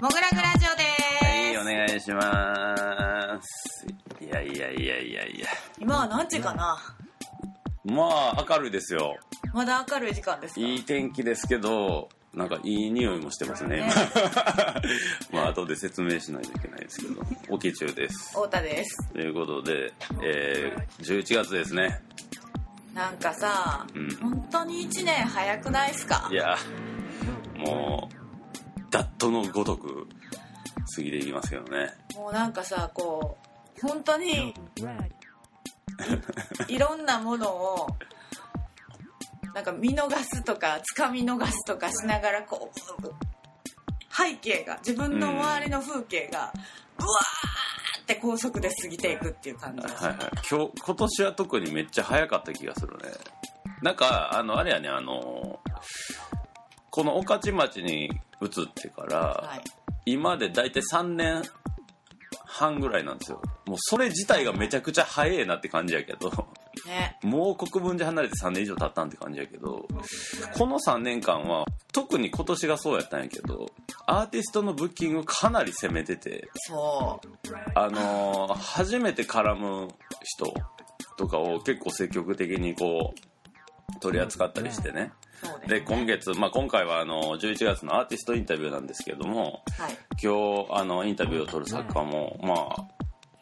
もぐらぐラジオです、はい、お願いします。いやいやいやいやいや。今は何時かな、まあ、明るいですよ。まだ明るい時間ですか？いい天気ですけど、なんかいい匂いもしてますね。ね まあ、後で説明しないといけないですけど、おき中です。太田ですということで、えー、11月ですね。なんかさ、うん本当に1年早くないっすか？いや、もう、ダットのごとく過ぎていきますけどね。もうなんかさこう本当に いろんなものをなんか見逃すとかつかみ逃すとかしながらこう背景が自分の周りの風景がブワーって高速で過ぎていくっていう感じです、はいはい、今日今年は特にめっちゃ早かった気がするね。なんかあのあれやねあのこの御徒町に移ってから、はい。今で大体3年半ぐらいなんですよ。もうそれ自体がめちゃくちゃ早いなって感じやけどね。もう国分寺離れて3年以上経ったんって感じやけどこの3年間は特に今年がそうやったんやけどアーティストのブッキングかなり攻めててそう。あのー初めて絡む人とかを結構積極的にこう取り扱ったりしてね。そうで今月、まあ、今回はあの11月のアーティストインタビューなんですけどもはい。今日あのインタビューを取る作家も、まあ、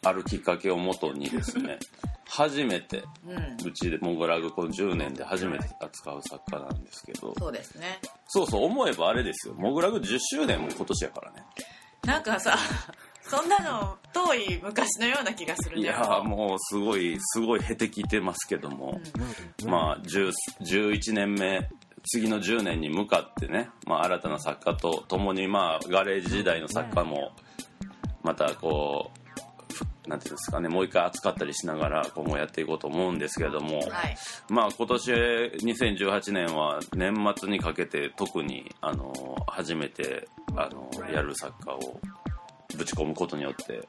あるきっかけをもとにですね 初めてうん。うちでモグラグこの10年で初めて扱う作家なんですけどそうですね。そうそう思えばあれですよ。モグラグ10周年も今年やからね。なんかさ そんなの遠い昔のような気がするん。いだよやーもうすごいすごいへてきてますけども、まあ10 11年目次の10年に向かってね、まあ、新たな作家と共にまあガレージ時代の作家もまたこうふなんていうんですかねもう一回扱ったりしながら今後やっていこうと思うんですけれども、はい。まあ今年2018年は年末にかけて特にあの初めてあのやる作家をぶち込むことによって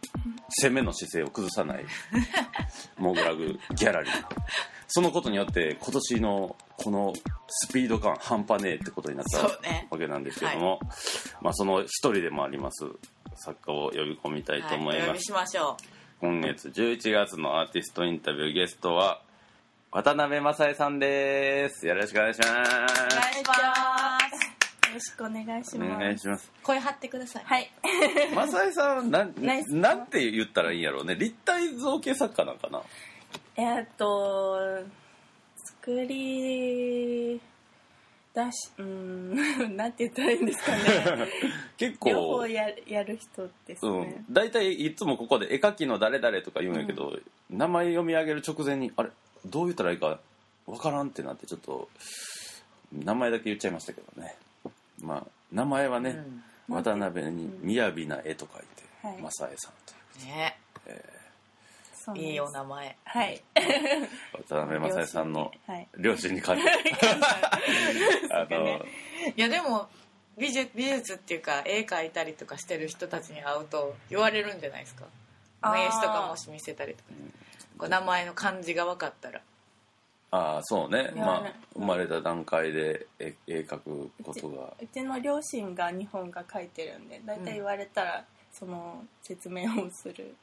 攻めの姿勢を崩さない モグラグギャラリー。そのことによって今年のこのスピード感半端ねえってことになったわけなんですけども、まあその一人でもあります作家を呼び込みたいと思います、しましょ今月11月のアーティストインタビューゲストは渡辺正恵さんです。よろしくお願いします。うお願いします。よろしくお願いしおます。願いします。声張ってください。はい。正恵さんはなん なんて言ったらいいんやろうね。立体造形作家なんかな？えーっと、作り出し、うーん、なんて言ったらいいんですかね。結両構方ややる人ですうねん。、大体いつもここで絵描きの誰々とか言うんやけど、名前読み上げる直前にあれどう言ったらいいかわからんってなってちょっと名前だけ言っちゃいましたけどね。まあ名前はね、うん。渡辺に「雅な絵」と書いて「はい。正恵さん」とねそうなんで。すいいお名前。はい。渡辺正恵さんのはい。両親に感謝。あのいやでも美術美術っていうか絵描いたりとかしてる人たちに会うと言われるんじゃないですか。名刺とかもし見せたりとか。こう名前の漢字が分かったら。ああそうね。まあね生まれた段階で絵絵描くことが。うちの両親が日本が書いてるんで、だいたい言われたら、その説明をする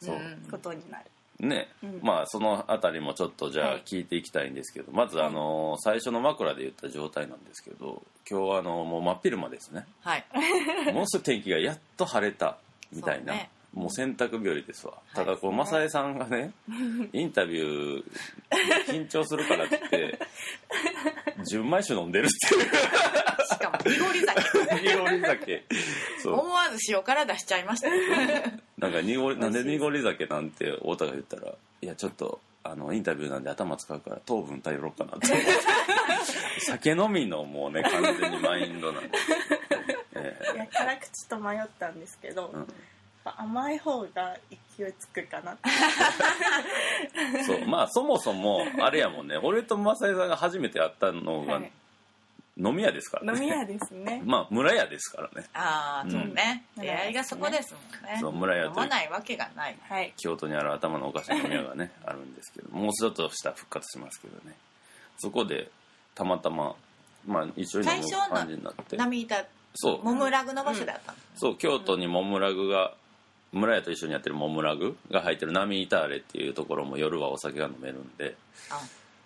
そう、ん。ことになる。ね、うん。まあそのあたりもちょっとじゃあはい。聞いていきたいんですけど、まずあの最初の枕で言った状態なんですけど今日はあのもう真っ昼間ですね。はい。ものすごい天気がやっと晴れたみたいな、もう洗濯日和ですわ、い。ただこう正江さんがね インタビュー緊張するからって言って 純米酒飲んでるっていう。しかも濁り酒。濁り酒。そう。思わず塩辛出しちゃいました。ねなんか濁りなんで濁り酒なんて太田が言ったらいやちょっとあのインタビューなんで頭使うから糖分頼ろうかなって。酒飲みのもうね完全にマインドなんで、えいや辛口と迷ったんですけど、うん。やっぱ甘い方が勢いつくかなって。え そう。まあそもそもあれやもんね。俺と正江さんが初めて会ったのがはい飲み屋ですからね。飲み屋ですね。まあ村屋ですからね。ああうん。そうね、うん出会いがそこですもんね。そう村屋飲まないわけがない。はい。京都にある頭のおかしな飲み屋がね あるんですけどもうちょっとしたら復活しますけどね。そこでたまたままあ一緒に飲む最初の感じになって。波板そう。モムラグの場所であったの、そう京都にモムラグが村屋と一緒にやってるモムラグが入ってる波板ーレっていうところも夜はお酒が飲めるんで。あ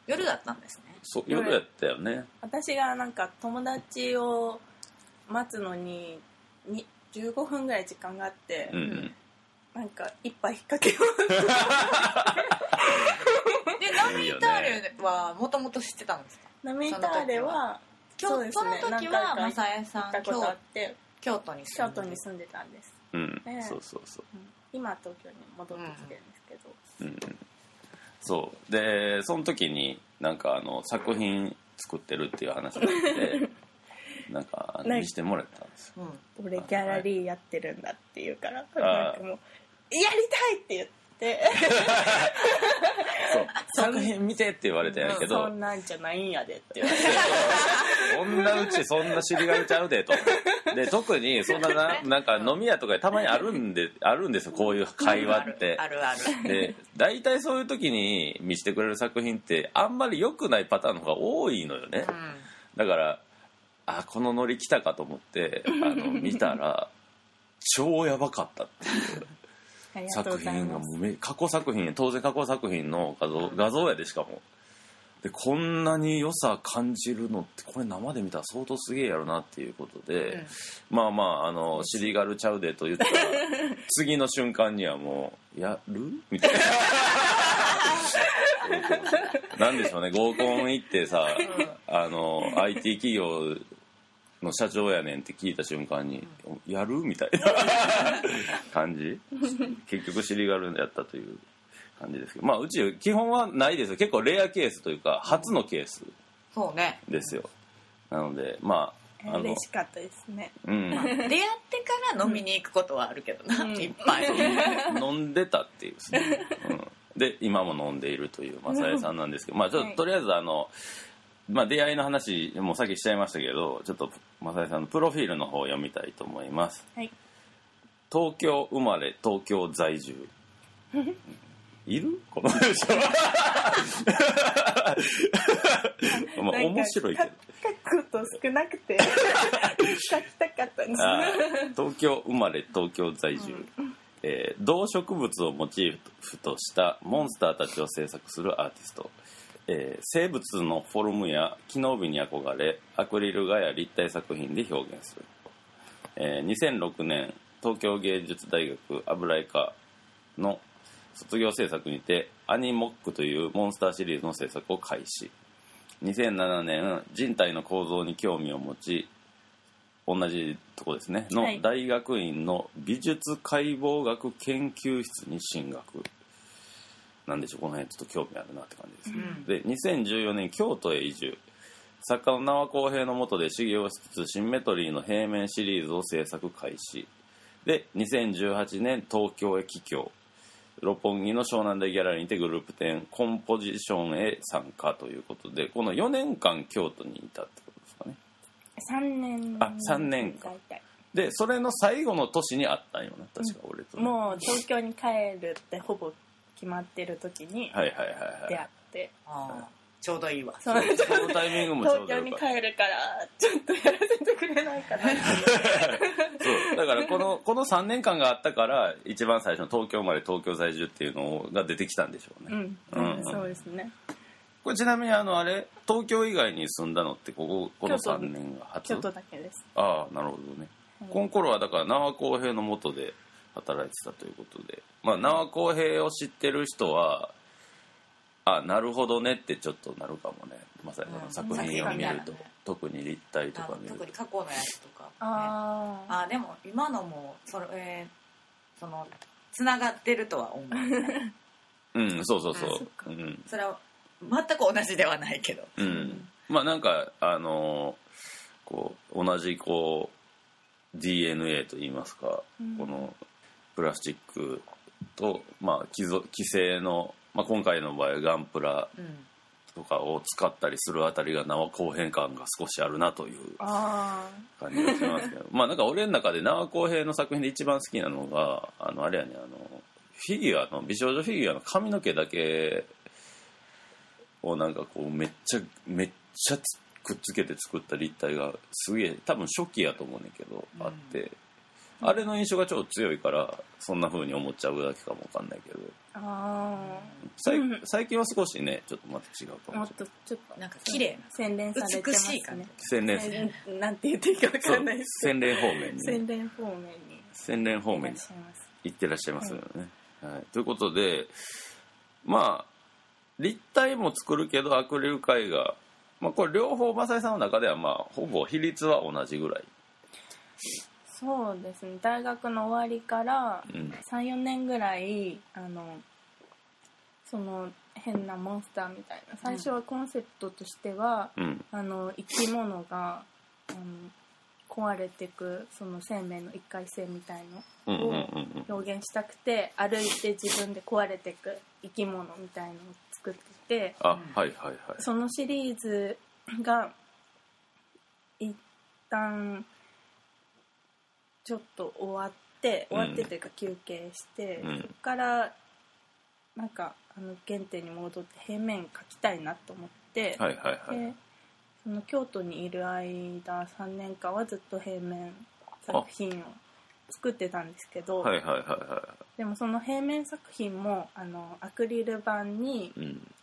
夜だったんですね。そう夜やったよね。私がなんか友達を待つのにに15分ぐらい時間があって、うんうん。なんか一杯引っ掛けよ で波板ーレはもともと知ってたんですか？うナミターレは今日そ,、の時は何回か正江さん行ったことあ京って京都に住京んで都に住んでたんです、うん。ね。そうそうそう。うん。今は東京に戻ってきてるんですけど、うんうんそう。でその時になんかあの作品作ってるっていう話があって なんかあのね見せてもらったんですよ。うん。俺ギャラリーやってるんだって言うから、あなんかもう「やりたい!」って言って そう。作品見てって言われたんやけど、そんなんじゃないんやでって言われて。そんなうちそんな尻がれちゃうでと。で特にそんなななんか飲み屋とかでたまにあるんであるんですよこういう会話って。あるある。で大体そういう時に見せてくれる作品ってあんまり良くないパターンの方が多いのよね。うん。だからあこのノリ来たかと思ってあの見たら 超やばかったっていう作品がもうめ過去作品当然過去作品の画像画像やでしかも。でこんなに良さ感じるのってこれ生で見たら相当すげえやろなっていうことで、うん。まあまああの「尻がるちゃうで」と言ったら 次の瞬間にはもう「やる?」みたいな。なんでしょうね。合コン行ってさあの IT 企業の社長やねんって聞いた瞬間に「やる?」みたいな 感じ。結局尻がるやったという感じですけど。まあうち基本はないですよ。結構レアケースというか初のケース。そうね。ですよ。なのでまああの嬉しかったですね。うん。出会ってから飲みに行くことはあるけどな、うん。いっぱい。飲んでたっていうですね、うん、で今も飲んでいるという正江さんなんですけど。まあちょっと、はい。とりあえずあのまあ出会いの話もうさっきしちゃいましたけどちょっと正江さんのプロフィールの方を読みたいと思います。はい。東京生まれ東京在住。いる？この人。まあ面白いけど。書くと少なくて。書きたかったんです。東京生まれ東京在住、えー動植物をモチーフとしたモンスターたちを制作するアーティスト、えー生物のフォルムや機能美に憧れアクリル画や立体作品で表現する、えー2006年東京芸術大学油絵科の卒業制作にてアニモックというモンスターシリーズの制作を開始。2007年人体の構造に興味を持ち同じとこですね。のはい。大学院の美術解剖学研究室に進学なんでしょうこの辺ちょっと興味あるなって感じです、で2014年京都へ移住。作家の名和公平の下で修行しつつシンメトリーの平面シリーズを制作開始。で2018年東京へ帰郷。六本木の湘南台ギャラリーにてグループ展コンポジションへ参加ということでこの4年間京都にいたってことですかね。3年。あ三年間。でそれの最後の年にあったんよな確か俺とね、もう東京に帰るってほぼ決まってる時にはいはいはいはい。出会って、あーちょうどいいわ。そのそのタイミングもちょ東京にうどよかった。帰るからちょっとやらせてくれないかな。っ てそうだからこのこの3年間があったから一番最初の東京生まれ東京在住っていうのが出てきたんでしょうね、うん、うん。そうですね。これちなみにあのあれ東京以外に住んだのってこここの3年が初？京都だけです。ああなるほどね、この頃はだから名和公平の下で働いてたということで。まあ名和公平を知ってる人はあなるほどねってちょっとなるかもね。まさにうん作品を見ると、確かにね特に立体とあか見ると。特に過去のやつとか、ね、あああでも今のもそれ、えーそのつながってるとは思う。うんそうそうそあうそうん。それは全く同じではないけど。うん、まあなんかあのこう同じこう DNA といいますか、うん。このプラスチックと、まあ、既ぞ既製の、まあ、今回の場合はガンプラうんとかを使ったりするあたりが縄後編感が少しあるなというあ感じがしますけど。まあなんか俺の中で縄公平の作品で一番好きなのがあのあれやねあのフィギュアの美少女フィギュアの髪の毛だけをなんかこうめっちゃめっちゃつくっつけて作った立体がすげえ多分初期やと思うねんけど、あってあれの印象が超強いからそんな風に思っちゃうだけかもわかんないけど。ああ最最近は少しねちょっとまた違うかあも。っとちょっとなんか綺麗な洗練されてます美しい感ね。洗練えなんて言っていいか分そうかんないです。洗練方面に。ね洗練方面に。洗練方面に行ってらっしゃいますよね。はい。ということでまあ立体も作るけどアクリル絵画、まあ、これ両方正井さんの中ではまあほぼ比率は同じぐらい。そうですね。大学の終わりからうん。34年ぐらいあのその変なモンスターみたいな。最初はコンセプトとしては、うん。あの生き物があの壊れてくその生命の一回性みたいのを表現したくて歩いて自分で壊れてく生き物みたいのを作っててあはいはいはい。そのシリーズが一旦ちょっと終わって終わってというか休憩して、うん。そこからなんかあの原点に戻って平面描きたいなと思って、はいはいはい。でその京都にいる間3年間はずっと平面作品を作ってたんですけど、はいはいはいはでもその平面作品もあのアクリル板に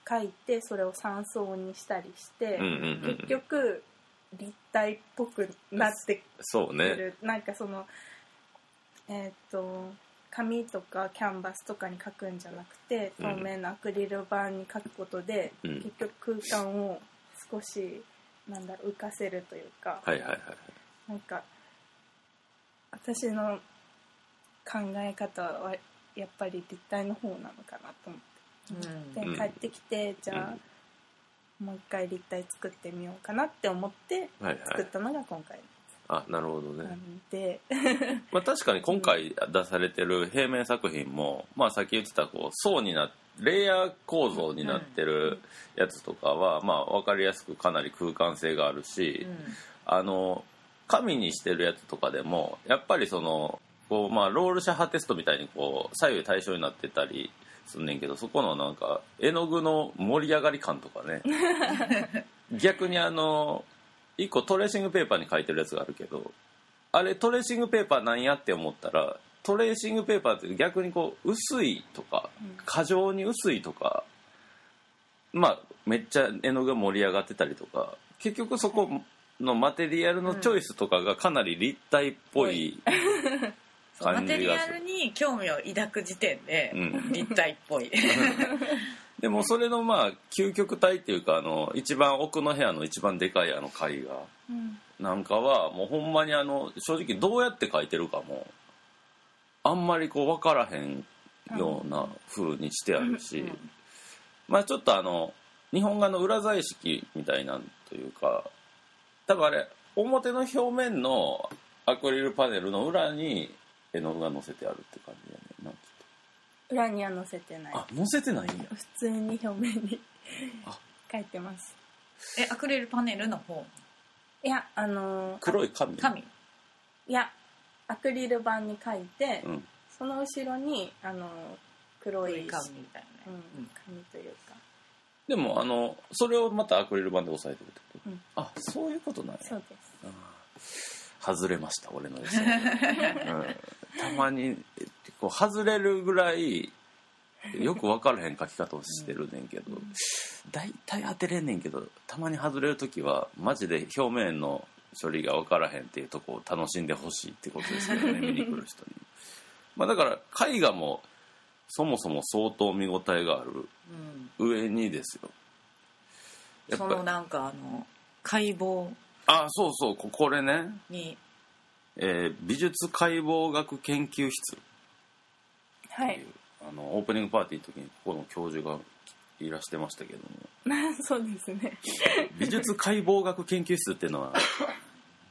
描いてそれを三層にしたりして、うんうんうん。結局立体っぽくなってくそうね。る、なんかそのえっ、と紙とかキャンバスとかに描くんじゃなくてうん透明なアクリル板に描くことで、うん結局空間を少しなんだろう浮かせるというか、はいはいはい。なんか私の考え方はやっぱり立体の方なのかなと思って。でうん帰ってきてじゃあ、もう一回立体作ってみようかなって思ってはいはい。作ったのが今回あなるほどね。なんで、まあ、確かに今回出されてる平面作品も、まあ、さっき言ってたこう層になレイヤー構造になってるやつとかは、まあ、分かりやすくかなり空間性があるし、あの紙にしてるやつとかでもやっぱりそのこう、まあ、ロールシャハテストみたいにこう左右対称になってたりすんねんけどそこのなんか絵の具の盛り上がり感とかね。逆にあの一個トレーシングペーパーに書いてるやつがあるけどあれトレーシングペーパーなんやって思ったらトレーシングペーパーって逆にこう薄いとかうん。過剰に薄いとかまあめっちゃ絵の具が盛り上がってたりとか結局そこのマテリアルのチョイスとかがかなり立体っぽいマテリアルに興味を抱く時点でうん。立体っぽい、でもそれのまあ究極体っていうかあの一番奥の部屋の一番でかいあの絵画。うん。なんかはもうほんまにあの正直どうやって描いてるかもあんまりこう分からへんような風にしてあるし、まあちょっとあの日本画の裏彩色みたいなんというか多分あれ表の表面のアクリルパネルの裏に絵の具が載せてあるって感じやね。んなきっ裏には載せて。ないとあ載せてないんや。普通に表面にあ。書いてます。えアクリルパネルの方。いやあのー黒い紙？紙。いやアクリル板に書いて、うん。その後ろにあのー黒い紙みたいなうね、ん、紙というか。でもあのそれをまたアクリル板で押さえてるってこと、うん。あそういうことなんや。そうです。外れました俺の予想、うん、たまにこう外れるぐらいよく分からへん書き方をしてるねんけど大体当てれんねんけどたまに外れる時はマジで表面の処理が分からへんっていうとこを楽しんでほしいってことですよね見に来る人に。まあ、だから絵画もそもそも相当見応えがあるうん。上にですよ。やっそぱのなんかあの解剖。あそうそうここれね。にえー美術解剖学研究室。はい。あのオープニングパーティーの時にここの教授がいらしてましたけども。そうですね。美術解剖学研究室っていうのは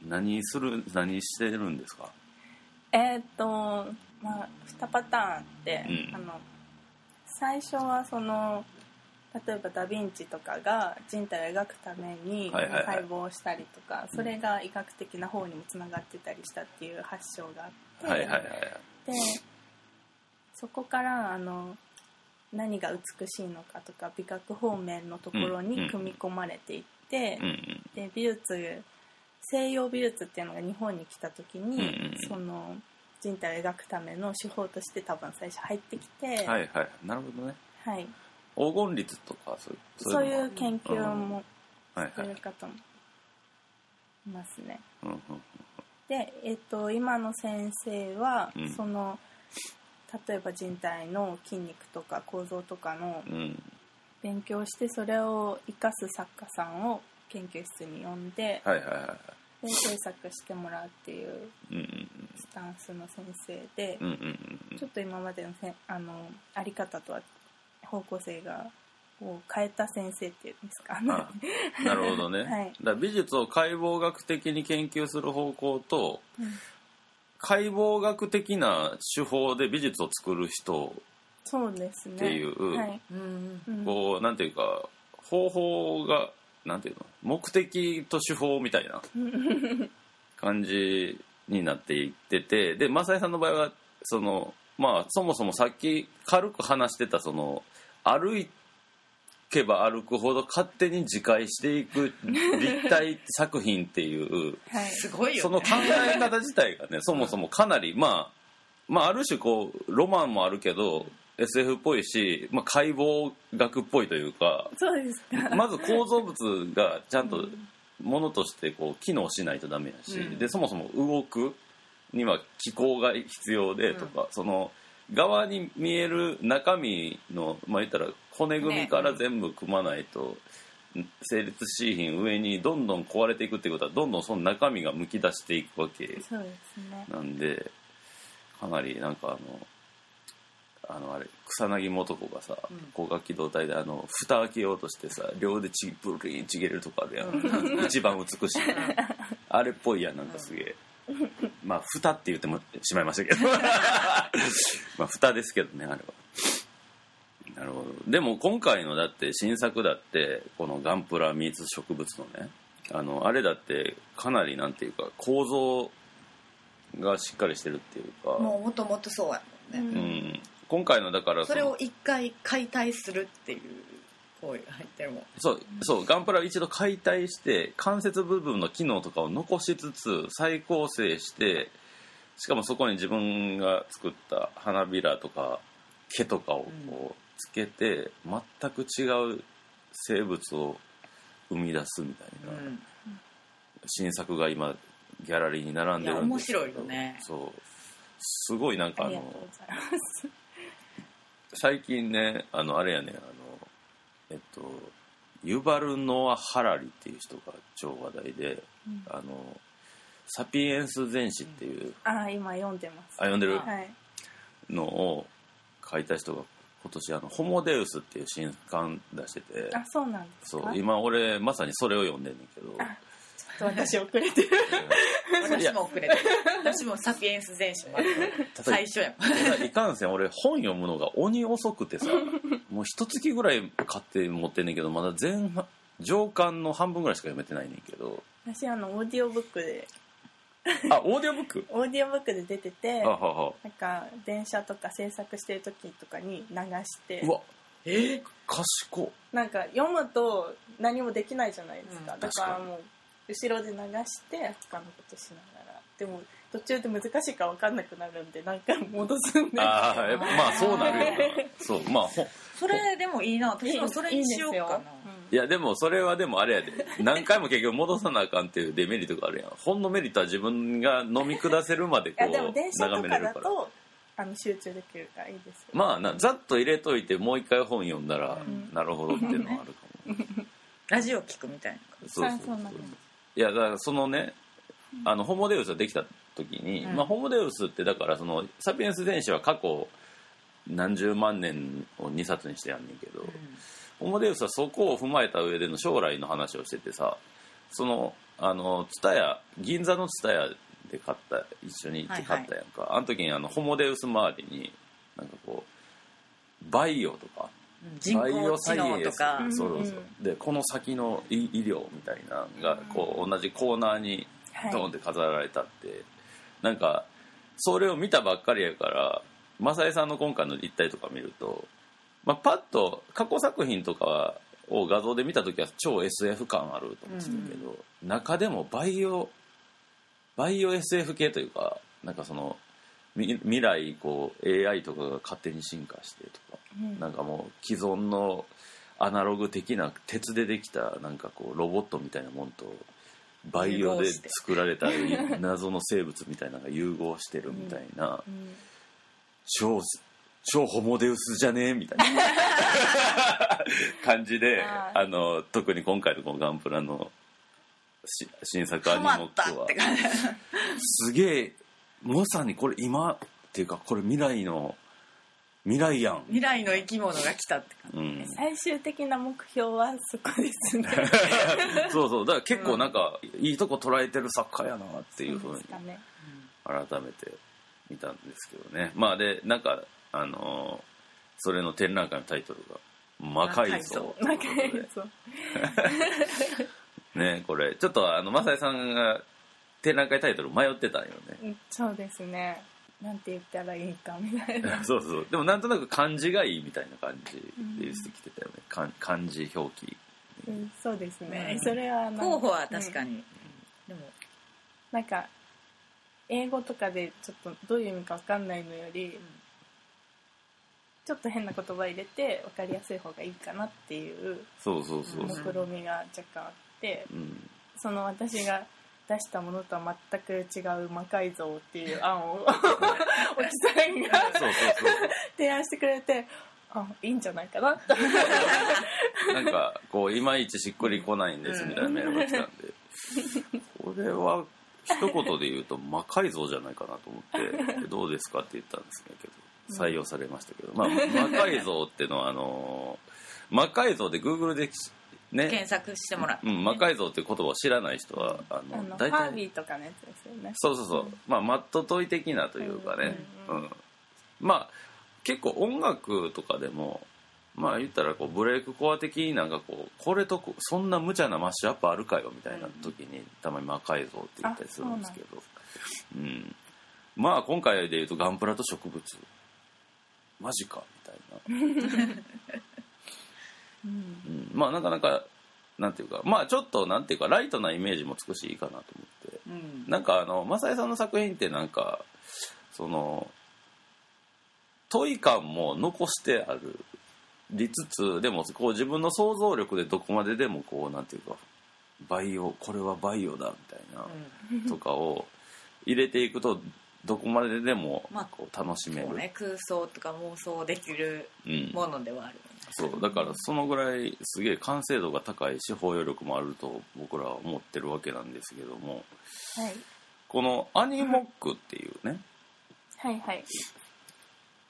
何する何してるんですか？えーっとまあ2パターンあって、うん。あの最初はその例えばダ・ヴィンチとかが人体を描くためにはいはいはい。解剖したりとか、それが医学的な方にもつながってたりしたっていう発祥があって、はいはいはいでそこからあの何が美しいのかとか美学方面のところうんに組み込まれていって、うんうん。で美術西洋美術っていうのが日本に来た時に、うんうん。その人体を描くための手法として多分最初入ってきて、はいはい。なるほどね。はい黄金律とかそうそういう研究もさはいはい。れる方もいますね。で、えっと今の先生は、うん。その例えば人体の筋肉とか構造とかのうん。勉強してそれを生かす作家さんを研究室に呼んでで制作してもらうっていうスタンスの先生でちょっと今までのせんあのあり方とは方向性がを変えた先生っていうんですか。あなるほどね、はい。だから美術を解剖学的に研究する方向とうん。解剖学的な手法で美術を作る人そうですね。っていうはい。こうなんていうか方法がなんていうの？目的と手法みたいな 感じになっていっててで正井さんの場合はそのまあそもそもさっき軽く話してたその歩けば歩くほど勝手に自戒していく立体作品っていうはい。すごいよね。その考え方自体がね そもそもかなりまあまあある種こうロマンもあるけど SF っぽいし、まあ、解剖学っぽいというかそうですか。まず構造物がちゃんとものとしてこう機能しないとダメやし、うん。でそもそも動くには気候が必要でとか、その側に見える中身のまあ言ったら骨組みから全部組まないと、成立しひん上にどんどん壊れていくってことはどんどんその中身がむき出していくわけそうですね。なんでかなりなんかあのあのあれ草薙素子がさうん。光学機動隊であの蓋開けようとしてさ両でちブリーンちげれるとこあるやん。一番美しい。あれっぽいやんなんかすげえ まあ蓋って言ってもしまいましたけど。まあ蓋ですけどねあれは。なるほど。でも今回のだって新作だってこのガンプラミーツ植物のねあのあれだってかなりなんていうか構造がしっかりしてるっていうか。もうもともとそうやもんね、うん。うん、今回のだからそれのを一回解体するっていう行為が入ってるもんそうそうガンプラを一度解体して関節部分の機能とかを残しつつ再構成してしかもそこに自分が作った花びらとか毛とかをこうつけて、全く違う生物を生み出すみたいな、うん新作が今ギャラリーに並んでるんですけど。面白いよね。そう。すごいなんかあの最近ねあのあれやねあのえっとユバル・ノア・ハラリっていう人が超話題で、うん。あのサピエンス全史っていうあ今読んでます。あ読んでる？はい。のを書いた人が今年あの「ホモデウス」っていう新刊出しててあそうなんですか？そう今俺まさにそれを読んでんねんけどあ私遅れてる。私も遅れてる。私もサピエンス全史もある最初やいかんせん俺本読むのが鬼遅くてさ もう一月ぐらい買って持ってんねんけどまだ前半上巻の半分ぐらいしか読めてないねんけど。私あのオーディオブックで。あオーディオブック？オーディオブックで出ててあははなんか電車とか制作してる時とかに流して。うわ。え賢っ。なんか読むと何もできないじゃないですか、うん。だからもう後ろで流して他のことしながら。でも途中で難しいか分かんなくなるんで何回も戻すんで。ああやっぱまあそうなるよな。そうまあ。それでもいいな。私もそれにしようかな。いやでもそれはでもあれやで。何回も結局戻さなあかんっていうデメリットがあるやん。本のメリットは自分が飲み下せるまでいこやでもう眺めれるから。だとあの集中できるからいいですよ。まあなざっと入れといてもう一回本読んだら、うん。なるほどっていうのはあるかも、ラジオ聞くみたいなそうそうあそうなんだいやだからそのねあのホモデウスができた時に、うん。まあ、ホモデウスってだからそのサピエンス全史は過去何十万年を2冊にしてやんねんけど、ホモデウスはそこを踏まえた上での将来の話をしててさそのあの蔦屋銀座の蔦屋で買った一緒に行って買ったやんか、あの時にあのホモデウス周りになんかこうバイオとか人バイオ工知サイエンス。能とかうん。そうそうそう。でこの先の医医療みたいなのがこう同じコーナーにはい。ドーンって飾られたって、なんかそれを見たばっかりやから正江さんの今回の立体とか見ると、まあ、パッと過去作品とかを画像で見た時は超 SF 感あると思ってたけど、中でもバイオバイオ SF 系というかなんかそのみ未来こう AI とかが勝手に進化してとか、うん。なんかもう既存のアナログ的な鉄でできたなんかこうロボットみたいなもんとバイオで作られた 謎の生物みたいなのが融合してるみたいな、うん。超超ホモデウスじゃねえみたいな。感じであの特に今回のこのガンプラのし新作アハニモックはすげえまさにこれ今っていうかこれ未来の未来やん、未来の生き物が来たって感うん、最終的な目標はそこですね。そうそう。だから結構なんかいいとこ捉えてる作家やなっていうふうに改めて見たんですけどね。まあでなんかあのーそれの展覧会のタイトルが「魔改造」なんかそうねこれ。ちょっとあの正江さんが展覧会タイトル迷ってたんよね。うんそうですね。なんて言ったらいいかみたいな。そうそう。でもなんとなく漢字がいいみたいな感じで言ってきてたよね、漢漢字表記。うんそうですね、うん。それは候補は確かうん。に、でも。なんか英語とかでちょっとどういう意味か分かんないのより、ちょっと変な言葉入れて分かりやすい方がいいかなっていうそうそうそう。そう、目論みが若干あって、うん、その私が出したものとは全く違う魔改造っていう案を おじさんが提案してくれてあいいんじゃないかな。なんかこういまいちしっくりこないんですみたいなメールが来たんで、これは一言で言うと魔改造じゃないかなと思って どうですかって言ったんですけど採用されましたけど、まあ魔改造っていうのはあの魔改造で Google でね。検索してもらって、うん、魔改造っていう言葉を知らない人はああののファー大体ビーとかのやつですよね。そうそうそう、まあマットトイ的なというかね、ううんん。まあ結構音楽とかでもまあ言ったらこうブレイクコア的になんかこうこれとこそんな無茶なマッシュアップあるかよみたいな時にたまに魔改造って言ったりするんですけど。うん。まあ今回で言うとガンプラと植物。マジかみたいな うん。うん、まあなかなかなんていうかまあちょっとなんていうかライトなイメージも少しいいかなと思って。うん。なんかあの正江さんの作品ってなんかその問い感も残してあるりつつでもこう自分の想像力でどこまででもこうなんていうかバイオこれはバイオだみたいなとかを入れていくとどこまででもまあこう楽しめる、そうね、空想とか妄想できるうん、ものではあるそうだからそのぐらいすげえ完成度が高いし包容力もあると僕らは思ってるわけなんですけども。はい。この「アニモック」っていうねはいはい。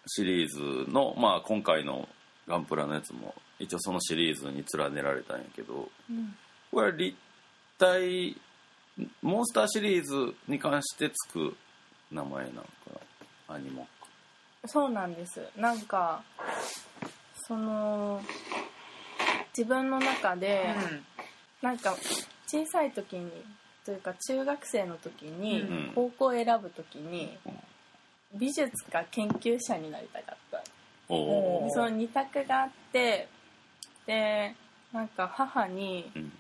シリーズの、まあ、今回のガンプラのやつも一応そのシリーズに連ねられたんやけどうん。これは立体モンスターシリーズに関してつく名前なのかな？アニモッそうなんです。なんかその自分の中で、なんか小さい時にというか中学生の時に、うん。高校を選ぶ時に、美術か研究者になりたかった。クおおその二択があってでなんか母にうん。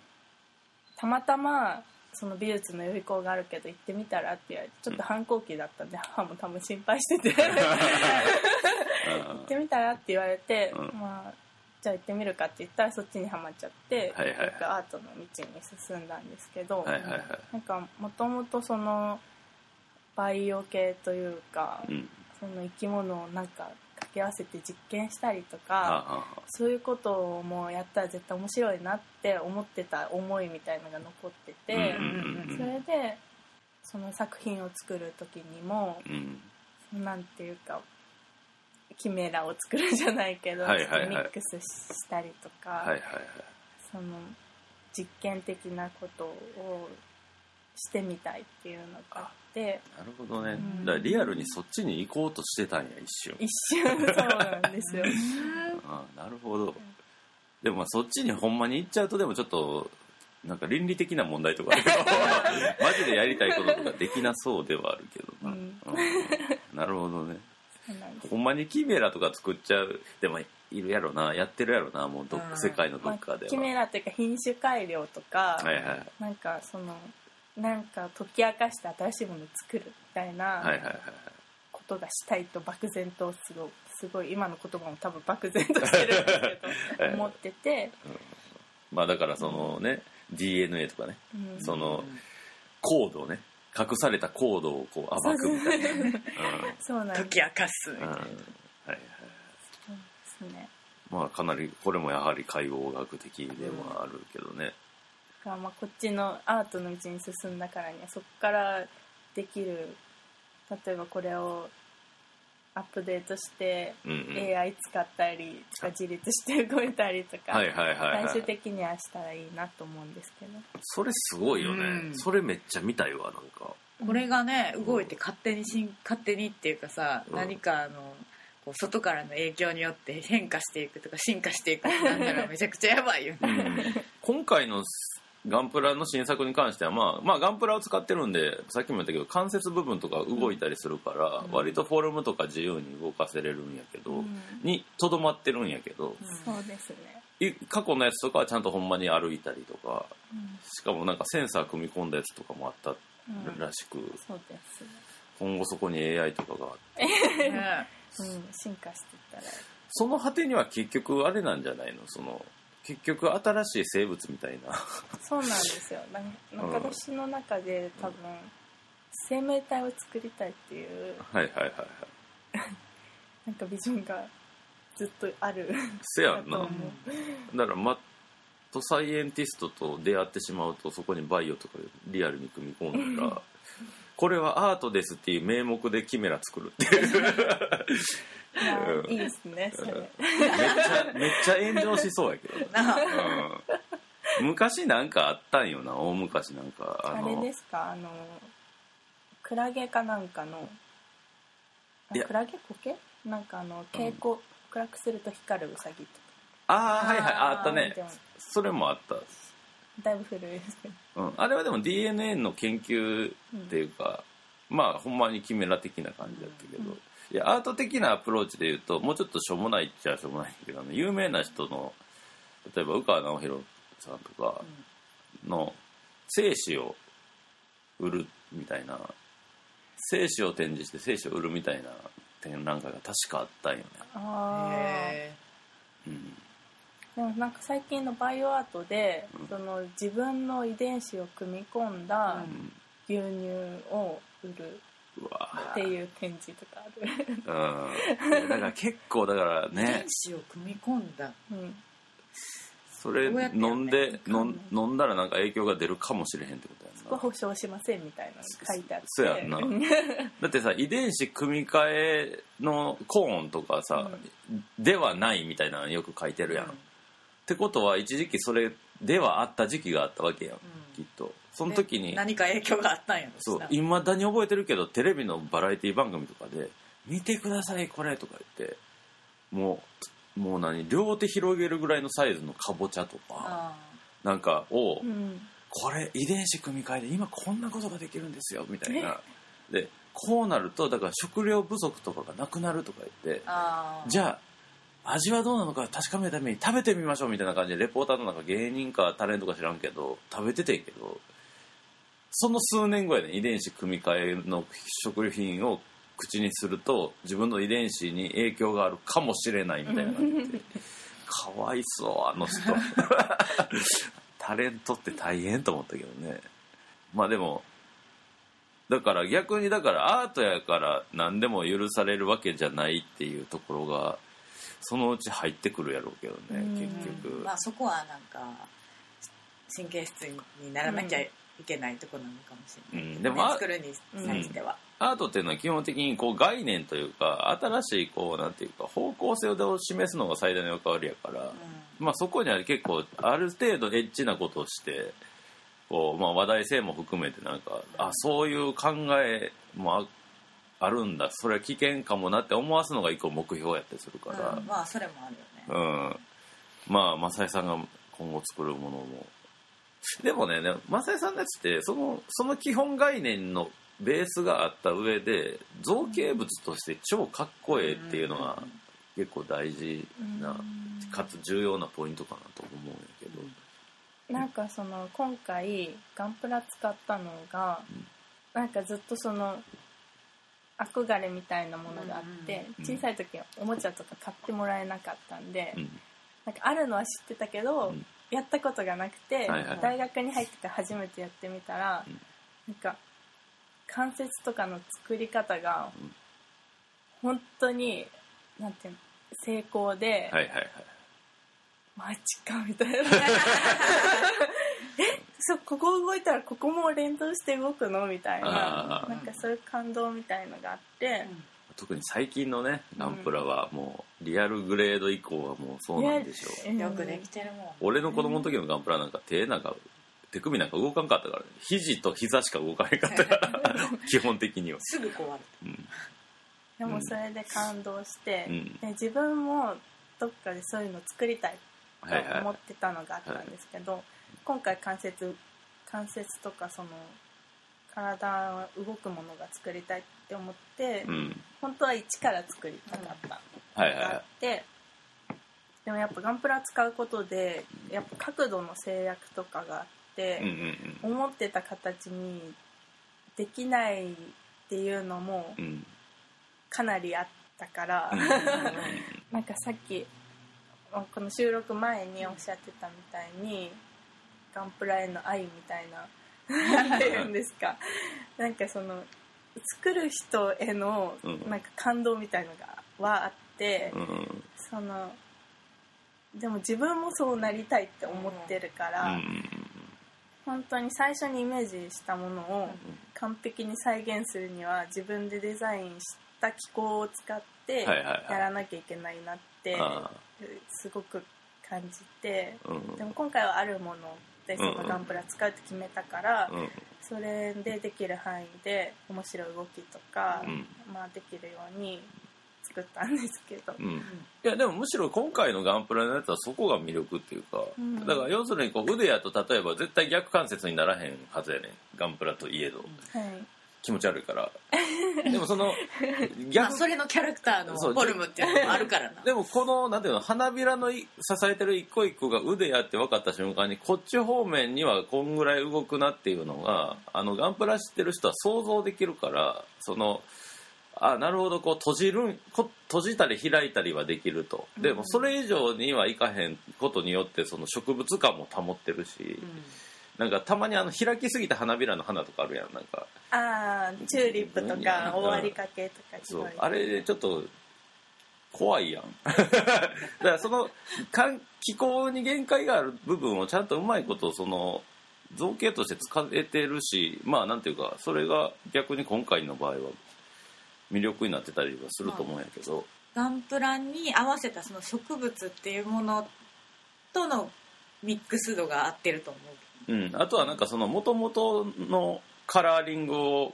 たまたまその美術の予備校があるけど行ってみたらって言われてちょっと反抗期だったんで母も多分心配してて 行ってみたらって言われて、うん。まあじゃあ行ってみるかって言ったらそっちにはまっちゃって、はいはい。アートの道に進んだんですけど、はいはいはい。なんかもともとそのバイオ系というか、うん。その生き物をなんか掛け合わせて実験したりとか、そういうこともやったら絶対面白いなって思ってた思いみたいのが残ってて、うんうんうん。それでその作品を作る時にもうん。なんていうかキメラを作るじゃないけど、はいはいはい。ミックスしたりとか、はいはいはい。その実験的なことをしてみたいっていうのがあって。なるほどね、うん。だからリアルにそっちに行こうとしてたんや一瞬。一瞬そうなんですよ。あなるほど。でもまあそっちにほんまに行っちゃうとでもちょっとなんか倫理的な問題とか マジでやりたいこととかできなそうではあるけどな、うん。うん。なるほどねほんまにキメラとか作っちゃうでもいるやろなやってるやろなもうどっうん。世界のどまあっかでは、キメラっていうか品種改良とか、はいはい。なんかそのなんか解き明かして新しいものを作るみたいはいなことがしたいと漠然とすごいすごい今の言葉も多分漠然としてるんですけはいど思ってて、まあだからそのね、DNA とかねうん。そのコードをね隠されたコードをこう暴くみたいな。ね そうなん解き明かすみうん、うん。たいなはいはい。そうですね。まあかなりこれもやはり解剖学的ではあるけどね、がまあこっちのアートの道に進んだからにはそこからできる例えばこれをアップデートしてうんうん。AI 使ったりとか自立して動いたりとか、はいはいはい、はい、最終的にはしたらいいなと思うんですけど。それすごいよね、うん。それめっちゃ見たいわなんか。これがね動いて勝手にしん勝手にっていうかさ、うん。何かあのこう外からの影響によって変化していくとか進化していくってなんだろうめちゃくちゃやばいよね、今回のガンプラの新作に関しては、まあ、まあガンプラを使ってるんでさっきも言ったけど関節部分とか動いたりするから、うん。割とフォルムとか自由に動かせれるんやけど、うん。にとどまってるんやけど、そうですね、い過去のやつとかはちゃんとほんまに歩いたりとかうん。しかもなんかセンサー組み込んだやつとかもあったうんらしく、そうですね、今後そこに AI とかがあって。ね。うん、進化していったら。その果てには結局あれなんじゃないの？その結局新しい生物みたいな。そうなんですよ。なんなんか私の中で多分生命体を作りたいっていうはいはいはいはい。なんかビジョンがずっとある。せやんな。だからマッドサイエンティストと出会ってしまうとそこにバイオとかリアルに組み込んだら これはアートですっていう名目でキメラ作るっていううん。いいですねそれ。めっちゃめっちゃ炎上しそうやけど昔なんかあったんよな大昔なんか。あれですか？あのクラゲかなんかのクラゲコケ？なんかあの蛍光暗くすると光るウサギとか。ああはいはい。あったね。それもあった、だいぶ古いです。けどうん、あれはでも DNA の研究っていうか、まあほんまにキメラ的な感じだったけど、うんいやアート的なアプローチで言うともうちょっとしょうもないっちゃしょうもないけどあの有名な人の例えば宇川直弘さんとかの精子を売るみたいな精子を展示して精子を売るみたいな展覧会が確かあったんよね、うん、でもなんか最近のバイオアートで、うん。その自分の遺伝子を組み込んだうん。牛乳を売るっていう展示とかある、うん。だから結構だからえ遺ね。伝子を組み込んだ。うん、それ飲んで飲ん飲んだらなんか影響が出るかもしれへんってことやんな。そこは保証しませんみたいな書いてあって。そうやんな。だってさ遺伝子組み換えのコーンとかさ、ではないみたいなのよく書いてるやん、ってことは一時期それではあった時期があったわけやきっと。その時に何か影響があったんやろそうないまだに覚えてるけどテレビのバラエティ番組とかで「見てくださいこれ」とか言ってもうもう何両手広げるぐらいのサイズのかぼちゃとかあなんかを、うん。これ遺伝子組み換えで今こんなことができるんですよみたいな。でこうなるとだから食料不足とかがなくなるとか言ってあ。じゃあ味はどうなのか確かめるために食べてみましょうみたいな感じでレポーターのなんか芸人かタレントか知らんけど食べててんけどその数年後やね遺伝子組み換えの食品を口にすると自分の遺伝子に影響があるかもしれないみたいな感じで。かわいそうあの人。タレントって大変と思ったけどね。まあでもだから逆にだからアートやから何でも許されるわけじゃないっていうところがそのうち入ってくるやろうけどねうん。結局、まあそこはなんか神経質にならなきゃいけないところなのかもしれない、うん。でもあ作るに際しては、アートっていうのは基本的にこう概念というか新しいこうなんていうか方向性を示すのが最大の役割やから、まあそこには結構ある程度エッチなことをしてこう、まあ、話題性も含めてなんかあそういう考えもああるんだ。それは危険かもなって思わすのが一個目標やったりするから、うんまあそれもあるよね。うん、まあ正井さんが今後作るものも。でもね正井さんのやつってそのその基本概念のベースがあった上で造形物として超かっこええっていうのが結構大事なかつ重要なポイントかなと思うんやけど。なんかその今回ガンプラ使ったのが、なんかずっとその憧れみたいなものがあって、うん小さい時はおもちゃとか買ってもらえなかったんで、うん。なんかあるのは知ってたけど、うん。やったことがなくて、はいはい。大学に入ってから初めてやってみたら、うん。なんか関節とかの作り方がうん。本当になんていうの成功で、はいはいはい。マジかみたいな。え そうここ動いたらここも連動して動くの？みたいな。なんかそういう感動みたいのがあって、特に最近のねガンプラはもうリアルグレード以降はもうそうなんでしょう。うんよくできてるもん。俺の子供の時のガンプラなんか手なんか手首なんか動かんかったからね。肘と膝しか動かへんかったから。基本的には、すぐ壊れうん。でもそれで感動して、うん。で自分もどっかでそういうの作りたいとはいはい思ってたのがあったんですけど、今回関節関節とかその体動くものが作りたいって思って、うん。本当は一から作りたかったがあって、でもやっぱガンプラ使うことでやっぱ角度の制約とかがあって、うんうん思ってた形にできないっていうのもかなりあったから、なんかさっきまあこの収録前におっしゃってたみたいにガンプラへの愛みたいななんて言うんですか。なんかその作る人へのうん。なんか感動みたいのがはあって、うん。うんそのでも自分もそうなりたいって思ってるから、うん。本当に最初にイメージしたものを完璧に再現するには自分でデザインした機構を使ってやらなきゃいけないなってあすごく感じてうん。でも今回はあるもののガンプラ使うって決めたからうん。それでできる範囲で面白い動きとかうん。まあできるように作ったんですけど。うん。いやでもむしろ今回のガンプラのやつはそこが魅力っていうか、うん。だから要するにこう腕やと例えば絶対逆関節にならへんはずやねん。ガンプラといえど。はい気持ち悪いから。でもそのまあ逆それのキャラクターのフォルムっていうのもあるからな。でもこのなんていうの花びらのい支えてる一個一個が腕やって分かった瞬間にこっち方面にはこんぐらい動くなっていうのがあのガンプラ知ってる人は想像できるからそのあなるほどこう閉じるんこ閉じたり開いたりはできると。でもそれ以上にはいかへんことによってその植物感も保ってるし、なんかたまにあの開きすぎた花びらの花とかあるやんなんか。ああチューリップとうん。か終わりかけとかそう。あれでちょっと怖いやん。だからそのか気候に限界がある部分をちゃんとうまいことその造形として使えてるしまあなんていうかそれが逆に今回の場合は魅力になってたりはすると思うんやけど、ガンプラに合わせたその植物っていうものとのミックス度が合ってると思ううん、あとはなんかその元々のカラーリングを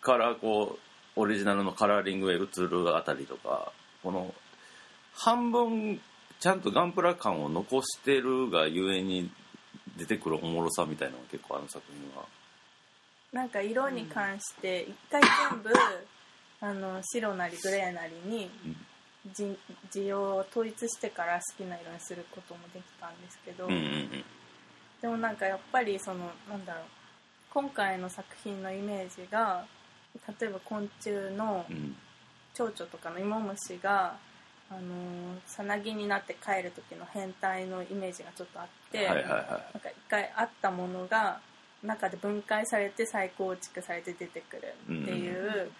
からこうオリジナルのカラーリングへ移るあたりとかこの半分ちゃんとガンプラ感を残してるがゆえに出てくるおもろさみたいなのが結構あの作品は。なんか色に関して一回全部あの白なりグレーなりにじ字を統一してから好きな色にすることもできたんですけど、うんうんうんでもなんかやっぱりそのなんだろう今回の作品のイメージが例えば昆虫のうん。蝶々とかの芋虫があのさなぎになって帰る時の変態のイメージがちょっとあって、はいはいはなんか一回あったものが中で分解されて再構築されて出てくるっていう、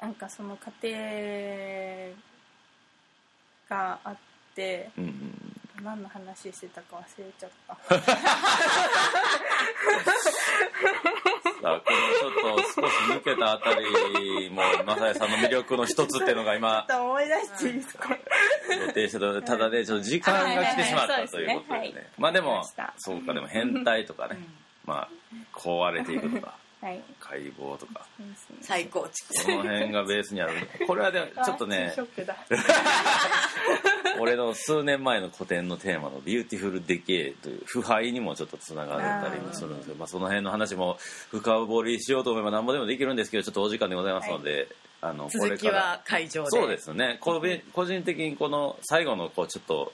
なんかその過程があってい、うんうん何の話してたか忘れちゃった。さこのちょっと少し抜けたあたりもマサイさんの魅力の一つっていうのが今ちょっと思い出していいですか？予定してた。ただねちょっと時間が来てしまったということでね。ねまあでもそうかでも変態とかね。まあ壊れていくとかはい。解剖とか。最高築その辺がベースにある。これはでも ちょっとね。ショックだ。俺の数年前の個展のテーマの「ビューティフル・デケイ」という腐敗にもちょっとつながったりもするんですけどまあ、その辺の話も深掘りしようと思えば何ぼでもできるんですけどちょっとお時間でござい。ますので、あのこ続きれから。は会場で。そうですね。個人個人的にこの最後のこうちょっと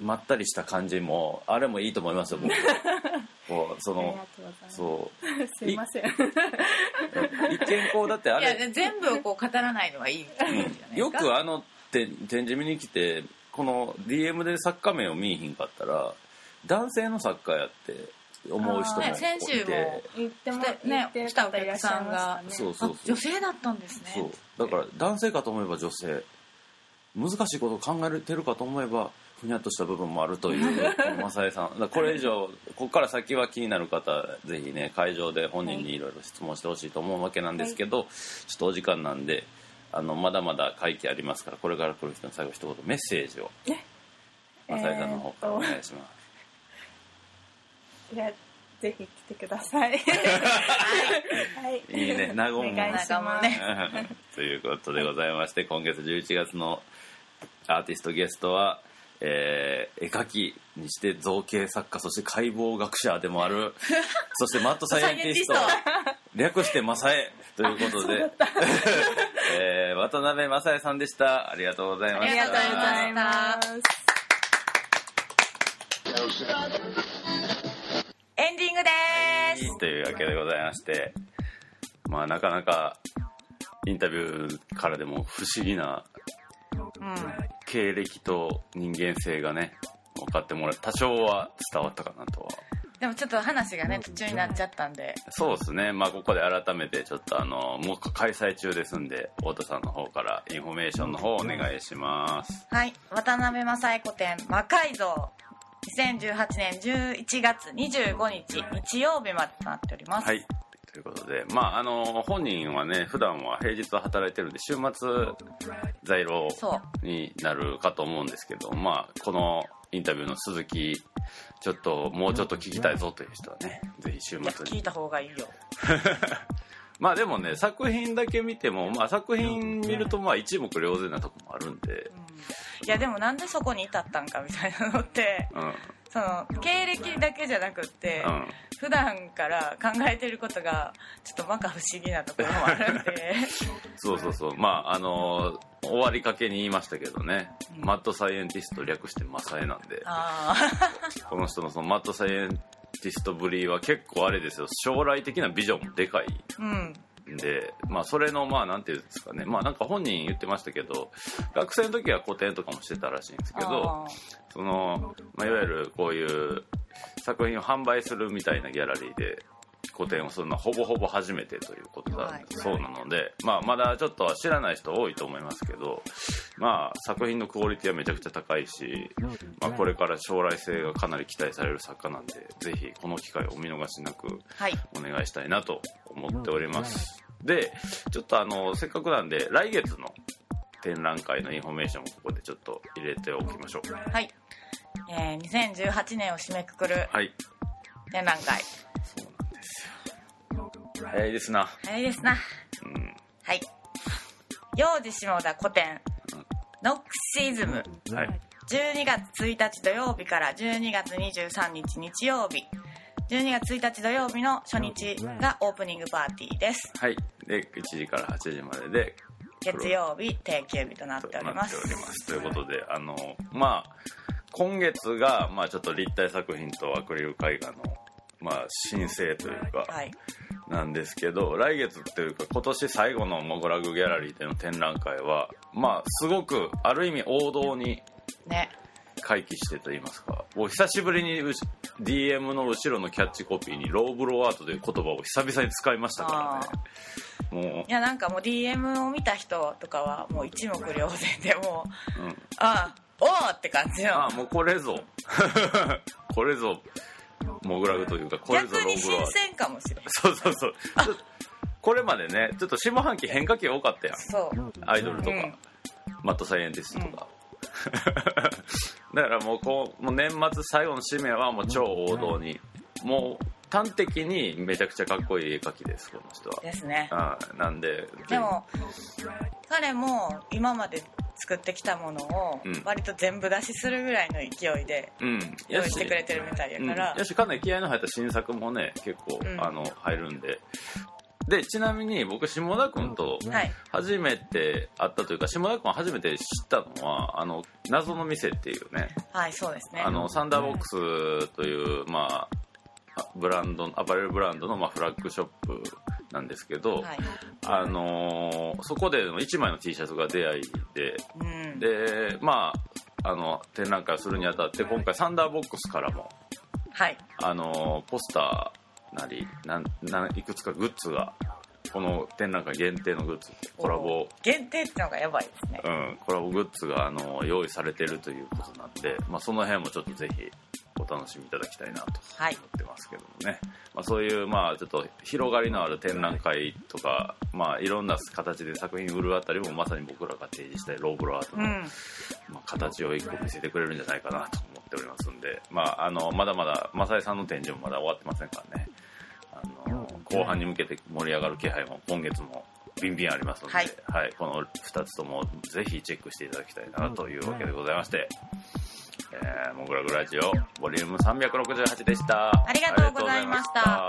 まったりした感じもあれもいいと思いますよ僕 こうそのそう。すいません。一見こうだってあいやれ全部をこう語らないのはいいんじゃないですか、よくあのて展示見に来てこの DM で作家名を見えひんかったら男性の作家やって思う人もいて、ね先週も言ってもね来たお客さんが。ね。そうそうあ女性だったんですね。そう。だから男性かと思えば女性。難しいことを考えてるかと思えばふにゃっとした部分もあるというこの 正江さん。これ以上ここから先は気になる方ぜひね会場で本人にい。ろいろ質問してほしいと思うわけなんですけど、ちょっとお時間なんであのまだまだ会期ありますからこれから来る人に最後一言メッセージを正江さんの方からお願いします。いやぜひ来てください。はい。いいね。和むお願いします。ね。ということでございまして今月11月のアーティストゲストは、えー絵描きにして造形作家そして解剖学者でもある そしてマッドサイエンティスト略してマサエということで、えー渡辺正恵さんでした。ありがとうございました。ありがとうございます。エンディングです。というわけでございましてまあなかなかインタビューからでも不思議なうん経歴と人間性がね分かってもらえ多少は伝わったかなとは。でもちょっと話がね途中になっちゃったんで。そうですね。まあここで改めてちょっとあのもう開催中ですんで太田さんの方からインフォメーションの方お願いします。はい。渡辺正恵個展「魔改造」2018年11月25日日曜日までとなっております、はいということでまああの本人はね普段は平日は働いてるんで週末在労になるかと思うんですけどまあこのインタビューの続きちょっともうちょっと聞きたいぞという人はねぜひ週末に。聞いた方がいいよ。まあでもね作品だけ見ても、まあ、作品見るとまあ一目瞭然なとこもあるんで、いやでもなんでそこに至ったんかみたいなのってうんその経歴だけじゃなくって、うん、普段から考えてることがちょっとバカ不思議なところもあるんで。そうそうそう。まああの終わりかけに言いましたけどね、うん。マッドサイエンティスト略してマサエなんで。あ この人のそのマッドサイエンティストぶりは結構あれですよ。将来的なビジョンもでかい。あうんんでまあそれのまあなんていうんですかね。まあなんか本人言ってましたけど学生の時は古典とかもしてたらしいんですけどあその、まあ、いわゆるこういう作品を販売するみたいなギャラリーで個展をするのはほぼほぼ初めてということだ、はい。そうなので、まあ、まだちょっとは知らない人多いと思いますけど、まあ、作品のクオリティはめちゃくちゃ高いし、まあ、これから将来性がかなり期待される作家なんでぜひこの機会をお見逃しなくはい。お願いしたいなと思っておりますでちょっとあのせっかくなんで来月の展覧会のインフォメーションをここでちょっと入れておきましょう。はい、えー、2018年を締めくくるはい。展覧会。そうなんですよ。早いですな。早いですな。うん。はい。幼児下田古典。ノックシズム。はい。12月1日土曜日から12月23日日曜日12月1日土曜日の初日がオープニングパーティーです。はい。で1時から8時までで月曜日定休日となっております。なっております。ということであのまあ今月が、まあ、ちょっと立体作品とアクリル絵画の、まあ、申請というか、はい。なんですけど来月っていうか今年最後のモグラグギャラリーでの展覧会はまあすごくある意味王道にね回帰してと言いますか。もう久しぶりにうし DM の後ろのキャッチコピーにローブローアートという言葉を久々に使いましたからね。もいやなんかもう DM を見た人とかはもう一目瞭然でもうう、うん、ああおおって感じのあもうこれぞ。これぞモグラグというかこれぞ逆に新ローブロワー鮮かもしれない。そうそうそう。これまでねちょっと下半期変化球多かったやん。アイドルとか、うん。マッドサイエンティストとか、だからもうこうもう年末最後の締めはもう超王道に、もう端的にめちゃくちゃかっこいい絵描きですこの人は。ですね。うんなんででも彼も今まで作ってきたものをうん。割と全部出しするぐらいの勢いでうん。用意してくれてるみたいやから、うん、やしかなり気合いの入った新作もね結構、うん。あの入るんででちなみに僕下田君とはい。初めて会ったというか下田君初めて知ったのはあの謎の店っていうね。はいそうですね。あのサンダーボックスという、まあ、あブランドアパレルブランドの、まあ、フラッグショップなんですけど、はい。あのーそこでの1枚の T シャツが出会いでうん。でまああの展覧会をするにあたって今回サンダーボックスからもはい。あのポスターなりなんなんいくつかグッズがこの展覧会限定のグッズコラボ、限定ってのがやばいですね。うん、コラボグッズがあの用意されてるということなんで、まあ、その辺もちょっとぜひお楽しみいただきたいなとはい。思ってますけどもね、まあ、そういうまあちょっと広がりのある展覧会とか、まあ、いろんな形で作品売るあたりもまさに僕らが提示したいローブロアートの、うん。まあ、形を一個見せてくれるんじゃないかなと思っておりますんで、まあ、あのまだまだ正井さんの展示もまだ終わってませんからね後半に向けて盛り上がる気配も今月もビンビンありますので、はい。この2つともぜひチェックしていただきたいなというわけでございまして、えー、モグラグラジオボリューム368でした。ありがとうございました